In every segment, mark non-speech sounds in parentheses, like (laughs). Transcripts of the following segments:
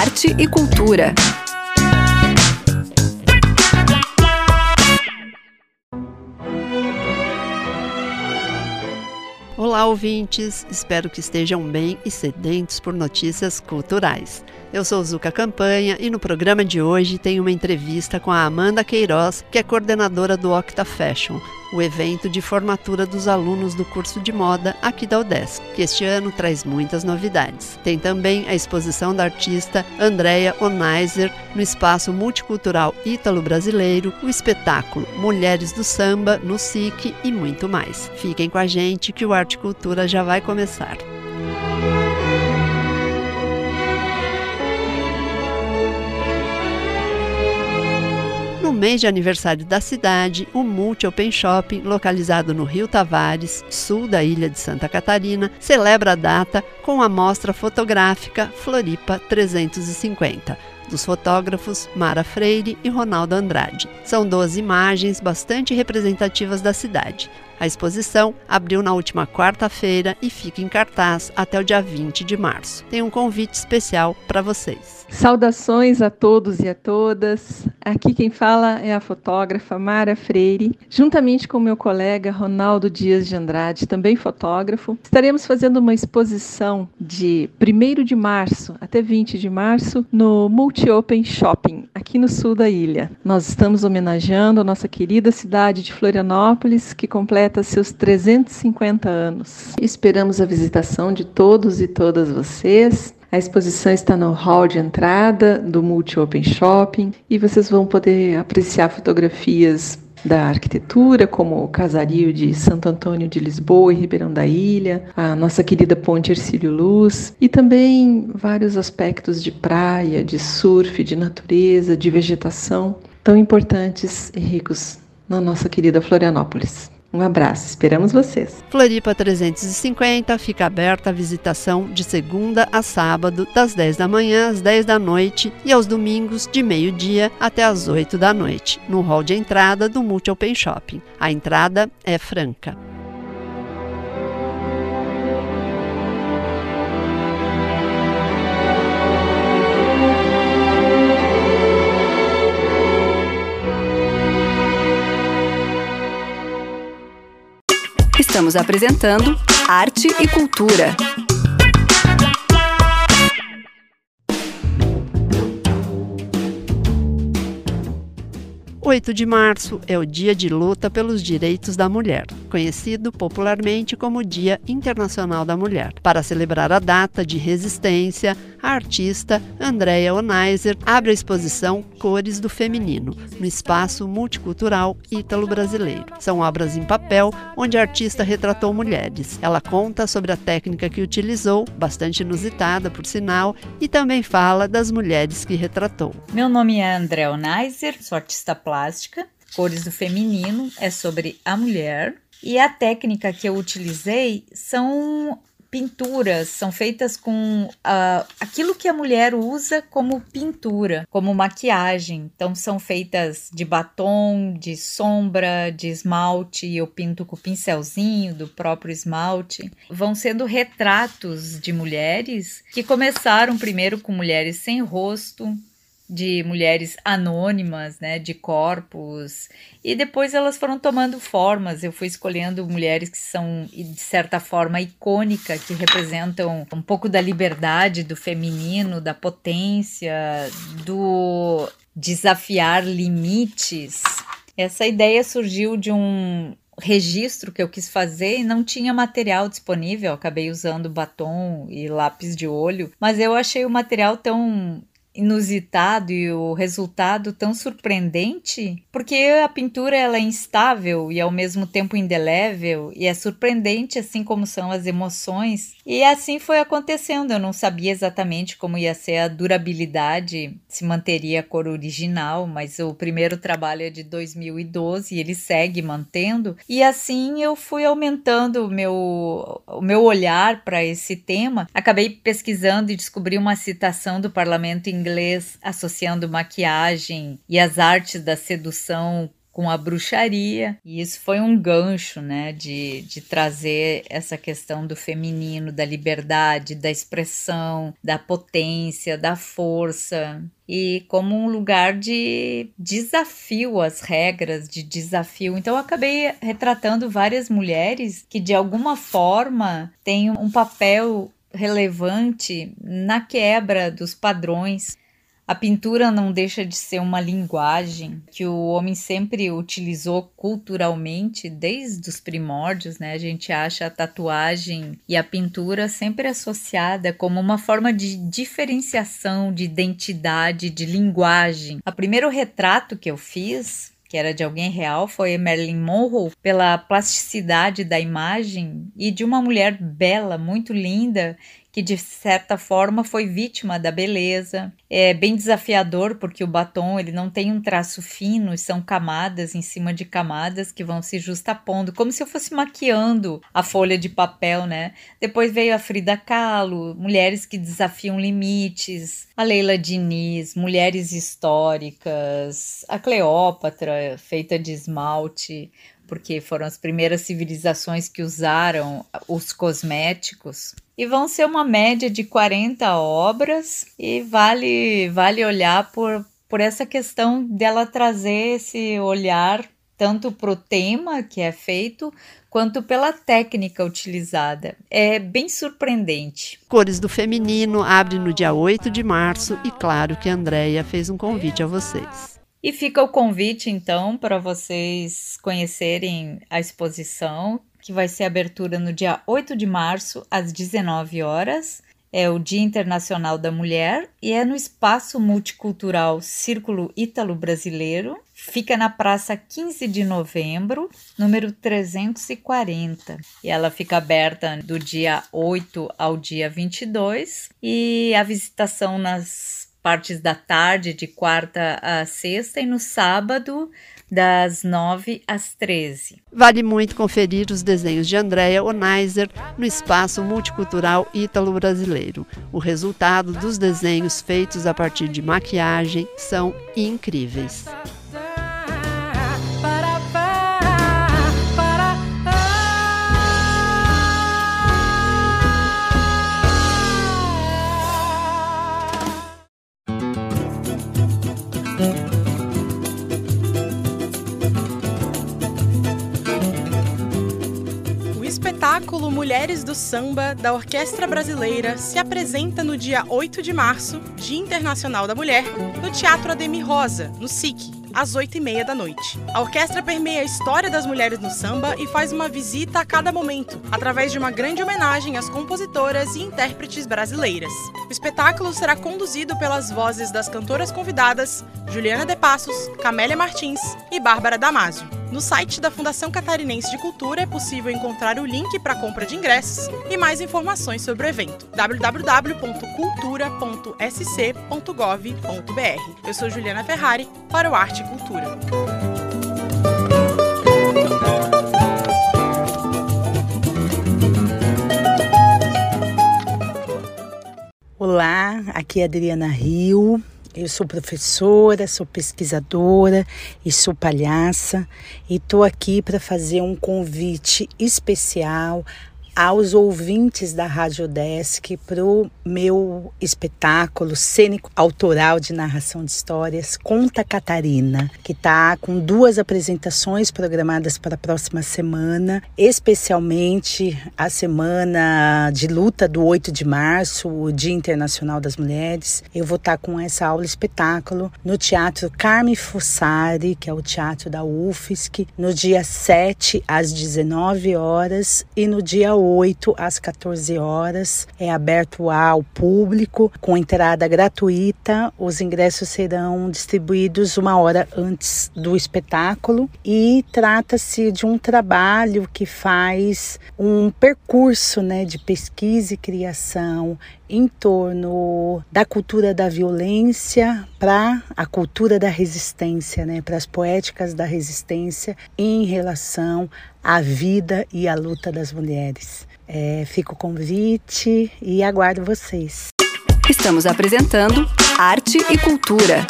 arte e cultura. Olá, ouvintes! Espero que estejam bem e sedentos por notícias culturais. Eu sou Zuka Campanha e no programa de hoje tem uma entrevista com a Amanda Queiroz, que é coordenadora do Octa Fashion, o evento de formatura dos alunos do curso de moda aqui da UDESC, que este ano traz muitas novidades. Tem também a exposição da artista Andrea Onaiser no espaço multicultural ítalo-brasileiro, o espetáculo Mulheres do Samba no SIC e muito mais. Fiquem com a gente que o Arte Cultura já vai começar. Mês de aniversário da cidade, o Multi Open Shopping, localizado no Rio Tavares, sul da ilha de Santa Catarina, celebra a data com a mostra fotográfica Floripa 350 dos fotógrafos Mara Freire e Ronaldo Andrade. São 12 imagens bastante representativas da cidade. A exposição abriu na última quarta-feira e fica em cartaz até o dia 20 de março. Tem um convite especial para vocês. Saudações a todos e a todas. Aqui quem fala é a fotógrafa Mara Freire, juntamente com meu colega Ronaldo Dias de Andrade, também fotógrafo. Estaremos fazendo uma exposição de 1 de março até 20 de março no Multi Open Shopping, aqui no sul da ilha. Nós estamos homenageando a nossa querida cidade de Florianópolis, que completa seus 350 anos. Esperamos a visitação de todos e todas vocês. A exposição está no hall de entrada do Multi Open Shopping e vocês vão poder apreciar fotografias da arquitetura, como o casario de Santo Antônio de Lisboa e Ribeirão da Ilha, a nossa querida Ponte Ercílio Luz, e também vários aspectos de praia, de surf, de natureza, de vegetação, tão importantes e ricos na nossa querida Florianópolis. Um abraço, esperamos vocês. Floripa 350 fica aberta a visitação de segunda a sábado, das 10 da manhã às 10 da noite e aos domingos de meio-dia até às 8 da noite, no hall de entrada do Multi Open Shopping. A entrada é franca. Estamos apresentando Arte e Cultura. 8 de março é o Dia de Luta pelos Direitos da Mulher, conhecido popularmente como Dia Internacional da Mulher. Para celebrar a data de resistência, a artista Andrea Onaiser abre a exposição Cores do Feminino, no espaço multicultural ítalo-brasileiro. São obras em papel onde a artista retratou mulheres. Ela conta sobre a técnica que utilizou, bastante inusitada por sinal, e também fala das mulheres que retratou. Meu nome é Andrea Onaiser, sou artista plástica plástica, cores do feminino, é sobre a mulher. E a técnica que eu utilizei são pinturas, são feitas com uh, aquilo que a mulher usa como pintura, como maquiagem. Então são feitas de batom, de sombra, de esmalte, eu pinto com o pincelzinho do próprio esmalte. Vão sendo retratos de mulheres que começaram primeiro com mulheres sem rosto, de mulheres anônimas, né, de corpos, e depois elas foram tomando formas. Eu fui escolhendo mulheres que são de certa forma icônica, que representam um pouco da liberdade do feminino, da potência, do desafiar limites. Essa ideia surgiu de um registro que eu quis fazer e não tinha material disponível. acabei usando batom e lápis de olho, mas eu achei o material tão inusitado e o resultado tão surpreendente, porque a pintura ela é instável e ao mesmo tempo indelével e é surpreendente assim como são as emoções. E assim foi acontecendo. Eu não sabia exatamente como ia ser a durabilidade, se manteria a cor original, mas o primeiro trabalho é de 2012 e ele segue mantendo. E assim eu fui aumentando o meu, o meu olhar para esse tema. Acabei pesquisando e descobri uma citação do parlamento inglês associando maquiagem e as artes da sedução com a bruxaria, e isso foi um gancho, né, de, de trazer essa questão do feminino, da liberdade, da expressão, da potência, da força, e como um lugar de desafio às regras, de desafio. Então eu acabei retratando várias mulheres que de alguma forma têm um papel relevante na quebra dos padrões a pintura não deixa de ser uma linguagem que o homem sempre utilizou culturalmente desde os primórdios, né? A gente acha a tatuagem e a pintura sempre associada como uma forma de diferenciação, de identidade, de linguagem. O primeiro retrato que eu fiz que era de alguém real, foi Marilyn Monroe, pela plasticidade da imagem e de uma mulher bela, muito linda, que de certa forma foi vítima da beleza. É bem desafiador porque o batom ele não tem um traço fino, são camadas em cima de camadas que vão se justapondo, como se eu fosse maquiando a folha de papel, né? Depois veio a Frida Kahlo, mulheres que desafiam limites, a Leila Diniz, mulheres históricas, a Cleópatra feita de esmalte, porque foram as primeiras civilizações que usaram os cosméticos. E vão ser uma média de 40 obras e vale vale olhar por, por essa questão dela trazer esse olhar tanto para o tema que é feito, quanto pela técnica utilizada. É bem surpreendente. Cores do Feminino abre no dia 8 de março e claro que a Andrea fez um convite a vocês. E fica o convite, então, para vocês conhecerem a exposição, que vai ser abertura no dia 8 de março, às 19 horas. É o Dia Internacional da Mulher e é no Espaço Multicultural Círculo Ítalo Brasileiro. Fica na Praça 15 de Novembro, número 340. E ela fica aberta do dia 8 ao dia 22 e a visitação nas partes da tarde, de quarta a sexta, e no sábado, das 9 às 13. Vale muito conferir os desenhos de Andrea Onaiser no Espaço Multicultural Ítalo-Brasileiro. O resultado dos desenhos feitos a partir de maquiagem são incríveis. Mulheres do Samba da Orquestra Brasileira se apresenta no dia 8 de março, Dia Internacional da Mulher, no Teatro Ademir Rosa, no SIC, às 8h30 da noite. A orquestra permeia a história das mulheres no samba e faz uma visita a cada momento, através de uma grande homenagem às compositoras e intérpretes brasileiras. O espetáculo será conduzido pelas vozes das cantoras convidadas Juliana De Passos, Camélia Martins e Bárbara Damasio. No site da Fundação Catarinense de Cultura é possível encontrar o link para compra de ingressos e mais informações sobre o evento www.cultura.sc.gov.br. Eu sou Juliana Ferrari para o Arte e Cultura. Olá, aqui é Adriana Rio. Eu sou professora, sou pesquisadora e sou palhaça e estou aqui para fazer um convite especial aos ouvintes da Rádio Desk para o meu espetáculo cênico autoral de narração de histórias Conta Catarina, que está com duas apresentações programadas para a próxima semana, especialmente a semana de luta do 8 de março, o Dia Internacional das Mulheres. Eu vou estar tá com essa aula espetáculo no Teatro Carme Fossari, que é o teatro da UFSC, no dia 7 às 19 horas e no dia 8 8 às 14 horas. É aberto ao público com entrada gratuita. Os ingressos serão distribuídos uma hora antes do espetáculo e trata-se de um trabalho que faz um percurso né, de pesquisa e criação em torno da cultura da violência para a cultura da resistência, né, para as poéticas da resistência em relação à vida e à luta das mulheres. É, o convite e aguardo vocês. Estamos apresentando Arte e Cultura.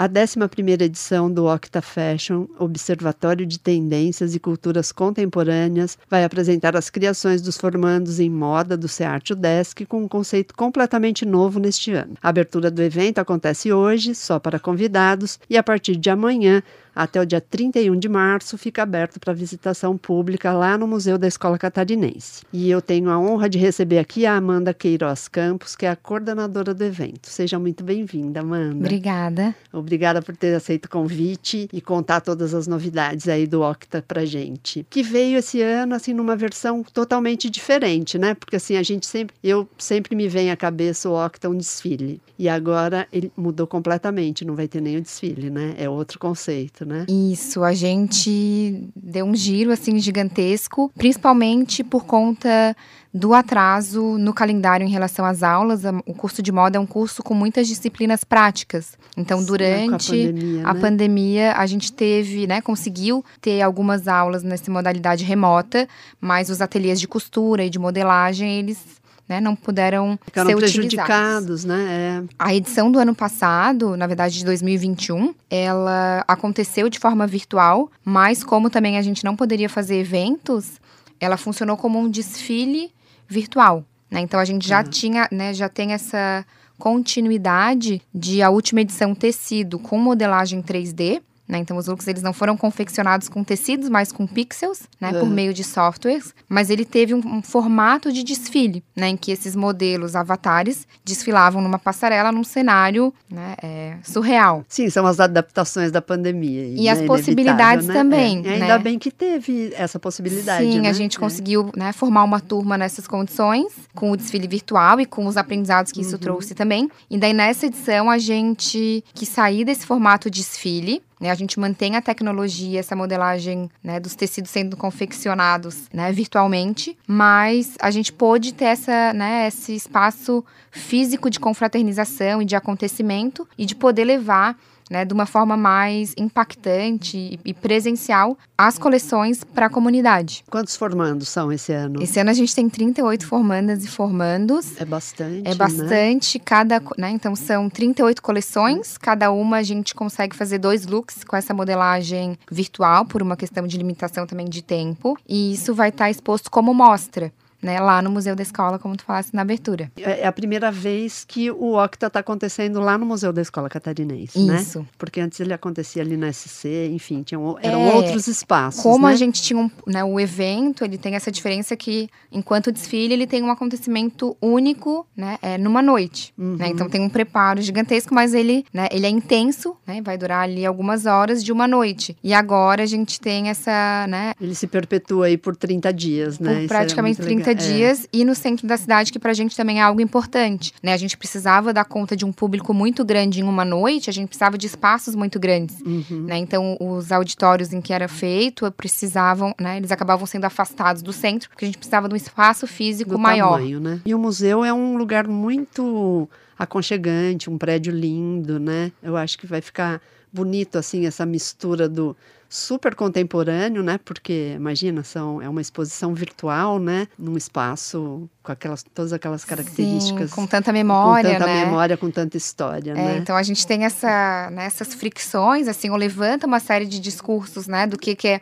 A 11ª edição do Octa Fashion, Observatório de Tendências e Culturas Contemporâneas, vai apresentar as criações dos formandos em moda do SEART UDESC com um conceito completamente novo neste ano. A abertura do evento acontece hoje, só para convidados, e a partir de amanhã até o dia 31 de março fica aberto para visitação pública lá no Museu da Escola Catarinense. E eu tenho a honra de receber aqui a Amanda Queiroz Campos, que é a coordenadora do evento. Seja muito bem-vinda, Amanda. Obrigada. Obrigada por ter aceito o convite e contar todas as novidades aí do Octa pra gente. Que veio esse ano assim numa versão totalmente diferente, né? Porque assim, a gente sempre eu sempre me vem à cabeça o Octa um desfile. E agora ele mudou completamente, não vai ter o desfile, né? É outro conceito, né? Isso, a gente deu um giro assim gigantesco, principalmente por conta do atraso no calendário em relação às aulas. O curso de moda é um curso com muitas disciplinas práticas. Então, Sim, durante a pandemia, a né? pandemia, a gente teve, né, conseguiu ter algumas aulas nessa modalidade remota, mas os ateliês de costura e de modelagem, eles né, não puderam Ficaram ser prejudicados, utilizados. né? É. A edição do ano passado, na verdade de 2021, ela aconteceu de forma virtual, mas como também a gente não poderia fazer eventos, ela funcionou como um desfile virtual. Né? Então a gente já Uhum. tinha, né, já tem essa continuidade de a última edição ter sido com modelagem 3D. Né? Então, os looks eles não foram confeccionados com tecidos, mas com pixels, né? Por Uhum. meio de softwares. Mas ele teve um, um formato de desfile, né? Em que esses modelos avatares desfilavam numa passarela, num cenário né, é, surreal. Sim, são as adaptações da pandemia. E né? as possibilidades né? também, É. Ainda né? bem que teve essa possibilidade. Sim, né? a gente É. conseguiu né, formar uma turma nessas condições, com o desfile virtual e com os aprendizados que isso Uhum. trouxe também. E daí, nessa edição, a gente quis sair desse formato desfile. Né, a gente mantém a tecnologia, essa modelagem né, dos tecidos sendo confeccionados né, virtualmente, mas a gente pôde ter essa, né, esse espaço físico de confraternização e de acontecimento e de poder levar né, de uma forma mais impactante e- presencial as coleções para a comunidade. Quantos formandos são esse ano? Esse ano a gente tem 38 formandas e formandos. É bastante. É né? bastante, cada, co- né? Então são 38 coleções, cada uma a gente consegue fazer dois looks com essa modelagem virtual, por uma questão de limitação também de tempo. E isso vai estar exposto como mostra, né? Lá no Museu da Escola, como tu falaste na abertura. É é a primeira vez que o Octa está acontecendo lá no Museu da Escola Catarinense, né? Isso. Porque antes ele acontecia ali na SC, enfim, tinham, eram É, outros espaços, Como né? a gente tinha um, né, o evento, ele tem essa diferença que, enquanto desfile, ele tem um acontecimento único, né, é, numa noite. Uhum. né? Então tem um preparo gigantesco, mas ele, né, ele é intenso, né, vai durar ali algumas horas de uma noite. E agora a gente tem essa, né, Ele se perpetua aí por 30 dias, né? é praticamente muito 30 legal. É. dias e no centro da cidade, que pra gente também é algo importante, né? A gente precisava dar conta de um público muito grande em uma noite, a gente precisava de espaços muito grandes. Uhum. Né? Então, os auditórios em que era feito precisavam, né? Eles acabavam sendo afastados do centro, porque a gente precisava de um espaço físico do maior. tamanho, né? E o museu é um lugar muito aconchegante, um prédio lindo, né? Eu acho que vai ficar bonito assim essa mistura do super contemporâneo, né? Porque imagina, são é uma exposição virtual, né? Num espaço com aquelas todas aquelas características Sim, com tanta memória, com tanta né? memória, com tanta história, É, né? então a gente tem essa, né, essas fricções, assim, ou levanta uma série de discursos, né, do que, que é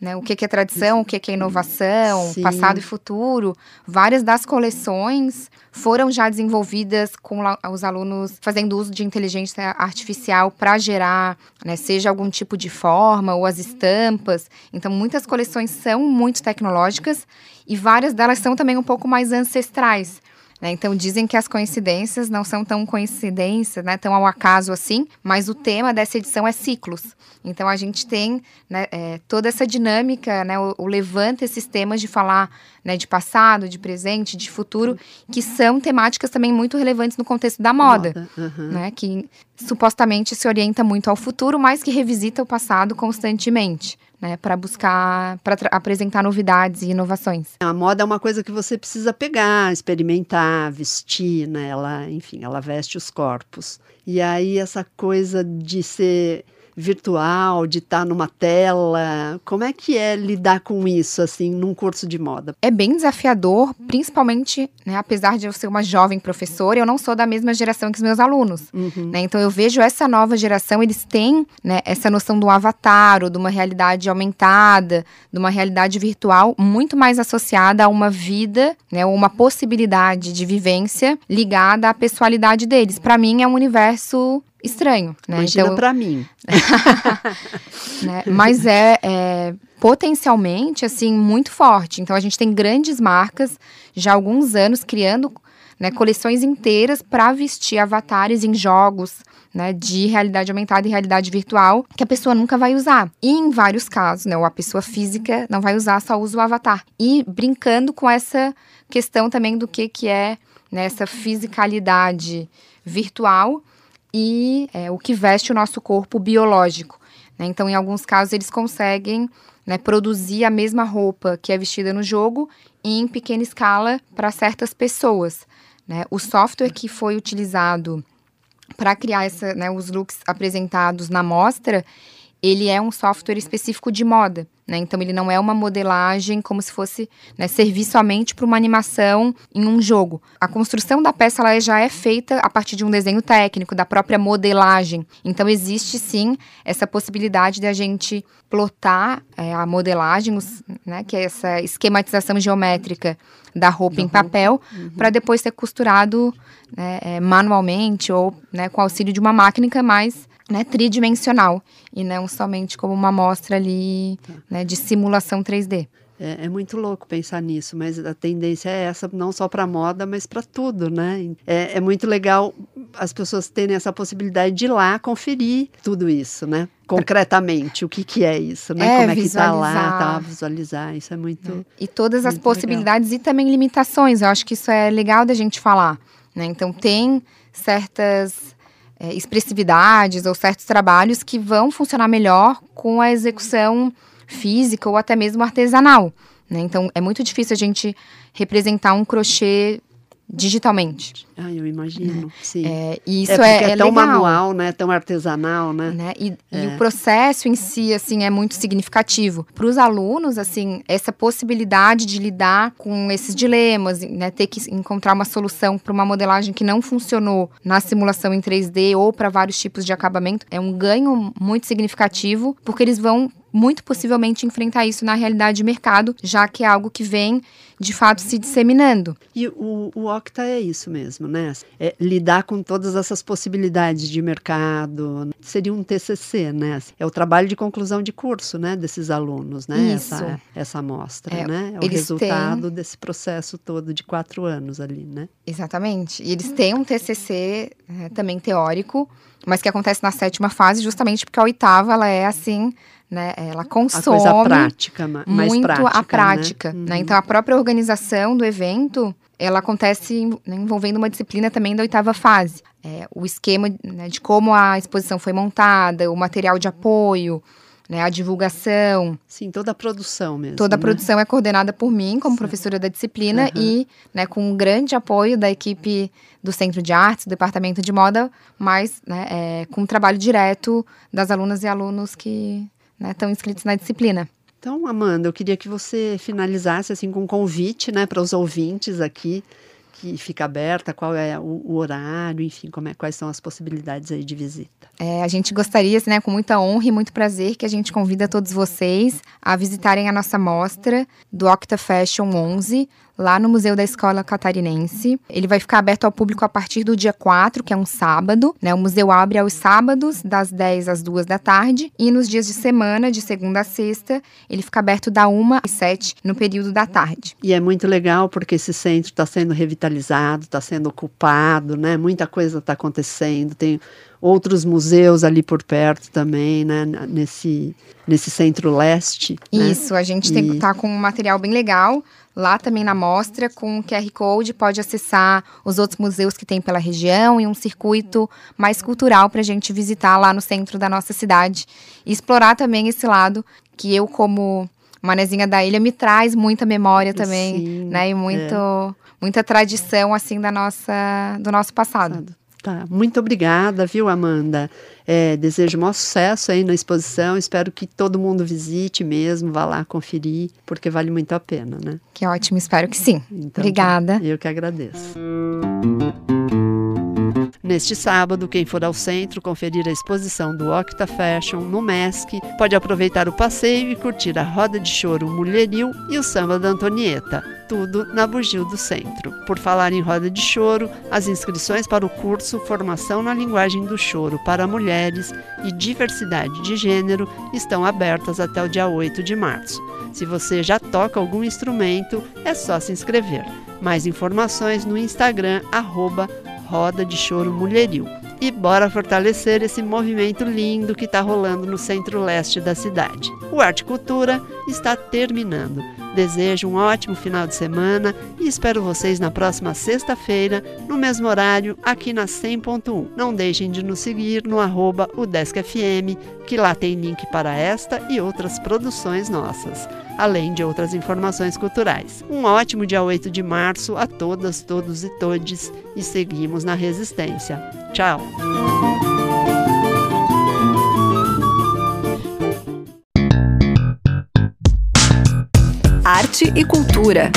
né, o que, que é tradição, o que, que é inovação, Sim. passado e futuro. Várias das coleções foram já desenvolvidas com os alunos fazendo uso de inteligência artificial para gerar, né, seja algum tipo de forma ou as estampas. Então, muitas coleções são muito tecnológicas e várias delas são também um pouco mais ancestrais. Né? Então dizem que as coincidências não são tão coincidências, né, tão ao acaso assim, mas o tema dessa edição é ciclos. Então a gente tem né, é, toda essa dinâmica, né, o, o levanta esses temas de falar né, de passado, de presente, de futuro, que são temáticas também muito relevantes no contexto da moda. aham. Né, que supostamente se orienta muito ao futuro, mas que revisita o passado constantemente, né, para buscar, para apresentar novidades e inovações. A moda é uma coisa que você precisa pegar, experimentar, vestir, né? Ela, enfim, ela veste os corpos. E aí essa coisa de ser virtual, de estar numa tela. Como é que é lidar com isso, assim, num curso de moda? É bem desafiador, principalmente, né, apesar de eu ser uma jovem professora, eu não sou da mesma geração que os meus alunos. Uhum. Né? Então eu vejo essa nova geração, eles têm né, essa noção do avatar, ou de uma realidade aumentada, de uma realidade virtual muito mais associada a uma vida, né, ou uma possibilidade de vivência ligada à pessoalidade deles. Para mim é um universo estranho, né? Imagina então, pra mim. (laughs) né? Mas é, é, potencialmente, assim, muito forte. Então, a gente tem grandes marcas já há alguns anos criando né, coleções inteiras para vestir avatares em jogos né, de realidade aumentada e realidade virtual que a pessoa nunca vai usar. E em vários casos, né, a pessoa física não vai usar, só usa o avatar. E brincando com essa questão também do que, que é né, essa fisicalidade virtual e é, o que veste o nosso corpo biológico. Né? Então, em alguns casos, eles conseguem né, produzir a mesma roupa que é vestida no jogo em pequena escala para certas pessoas. Né? O software que foi utilizado para criar essa, né, os looks apresentados na mostra, ele é um software específico de moda. Né? Então, ele não é uma modelagem como se fosse né, servir somente para uma animação em um jogo. A construção da peça ela já é feita a partir de um desenho técnico, da própria modelagem. Então, existe sim essa possibilidade de a gente plotar é, a modelagem, os, né, que é essa esquematização geométrica da roupa da em papel, uhum. para depois ser costurado né, é, manualmente ou né, com auxílio de uma máquina mais né, tridimensional e não somente como uma amostra ali tá. né, de simulação 3D. É, é, muito louco pensar nisso, mas a tendência é essa, não só para moda, mas para tudo, né? É, é, muito legal as pessoas terem essa possibilidade de ir lá conferir tudo isso, né? Concretamente, o que, que é isso, né? É, Como é que está lá, tá, visualizar, isso é muito. É. E todas as possibilidades legal. e também limitações, eu acho que isso é legal da gente falar, né? Então, tem certas é, expressividades ou certos trabalhos que vão funcionar melhor com a execução física ou até mesmo artesanal. Né? Então, é muito difícil a gente representar um crochê digitalmente. Ah, eu imagino, né? sim. É, e isso é, é, é, tão legal. manual, né? Tão artesanal, né? né? E, é. e, o processo em si, assim, é muito significativo. Para os alunos, assim, essa possibilidade de lidar com esses dilemas, né? Ter que encontrar uma solução para uma modelagem que não funcionou na simulação em 3D ou para vários tipos de acabamento, é um ganho muito significativo, porque eles vão muito possivelmente enfrentar isso na realidade de mercado, já que é algo que vem de fato se disseminando. E o, o Octa é isso mesmo, né? É lidar com todas essas possibilidades de mercado. Seria um TCC, né? É o trabalho de conclusão de curso, né? Desses alunos, né? Isso. Essa, essa amostra, é, né? É o resultado têm... desse processo todo de quatro anos ali, né? Exatamente. E eles têm um TCC é, também teórico, mas que acontece na sétima fase, justamente porque a oitava, ela é assim né? Ela consome a coisa prática, mais muito prática, a prática, né? né? Então a própria organização do evento ela acontece né, envolvendo uma disciplina também da oitava fase. É, o esquema né, de como a exposição foi montada, o material de apoio, né, a divulgação. Sim, toda a produção mesmo. Toda a né? produção é coordenada por mim, como professora da disciplina, uhum. e né, com um grande apoio da equipe do Centro de Artes, do Departamento de Moda, mas né, é, com um trabalho direto das alunas e alunos que né, estão inscritos na disciplina. Então, Amanda, eu queria que você finalizasse assim com um convite, né, para os ouvintes aqui que fica aberta, qual é o, o horário, enfim, é, quais são as possibilidades aí de visita. É, a gente gostaria, assim, né, com muita honra e muito prazer, que a gente convida todos vocês a visitarem a nossa mostra do Octa Fashion 11, lá no Museu da Escola Catarinense. Ele vai ficar aberto ao público a partir do dia 4, que é um sábado. Né? O museu abre aos sábados, das 10 às 2 da tarde, e nos dias de semana, de segunda a sexta, ele fica aberto da 1 às 7, no período da tarde. E é muito legal porque esse centro está sendo revitalizado, está sendo ocupado, né? Muita coisa está acontecendo, tem outros museus ali por perto também, né? Nesse, nesse centro-leste. Né? Isso, né? a gente está e... Tá com um material bem legal. Lá também na mostra, com o QR Code, pode acessar os outros museus que tem pela região e um circuito mais cultural para a gente visitar lá no centro da nossa cidade. E explorar também esse lado que eu, como manezinha da ilha, me traz muita memória também, Sim, né? E muito, é. muita tradição, assim, da nossa, do nosso passado. Tá, muito obrigada, viu, Amanda? É, desejo maior sucesso aí na exposição. Espero que todo mundo visite mesmo, vá lá conferir, porque vale muito a pena, né? Que ótimo, espero que sim. Então, Obrigada. Eu que agradeço. Neste sábado, quem for ao centro conferir a exposição do Octa Fashion no MESC pode aproveitar o passeio e curtir a roda de choro Mulheril e o samba da Antonieta, tudo na Bugio do Centro. Por falar em roda de choro, as inscrições para o curso Formação na Linguagem do Choro para Mulheres e Diversidade de Gênero estão abertas até o dia 8 de março. Se você já toca algum instrumento, é só se inscrever. Mais informações no Instagram, arroba Roda de Choro Mulheril. E bora fortalecer esse movimento lindo que está rolando no centro-leste da cidade. O Arte Cultura está terminando. Desejo um ótimo final de semana e espero vocês na próxima sexta-feira, no mesmo horário, aqui na 100.1. Não deixem de nos seguir no arroba UDESCFM, que lá tem link para esta e outras produções nossas, além de outras informações culturais. Um ótimo dia 8 de março a todas, todos e todes e seguimos na resistência. Tchau! Arte e cultura.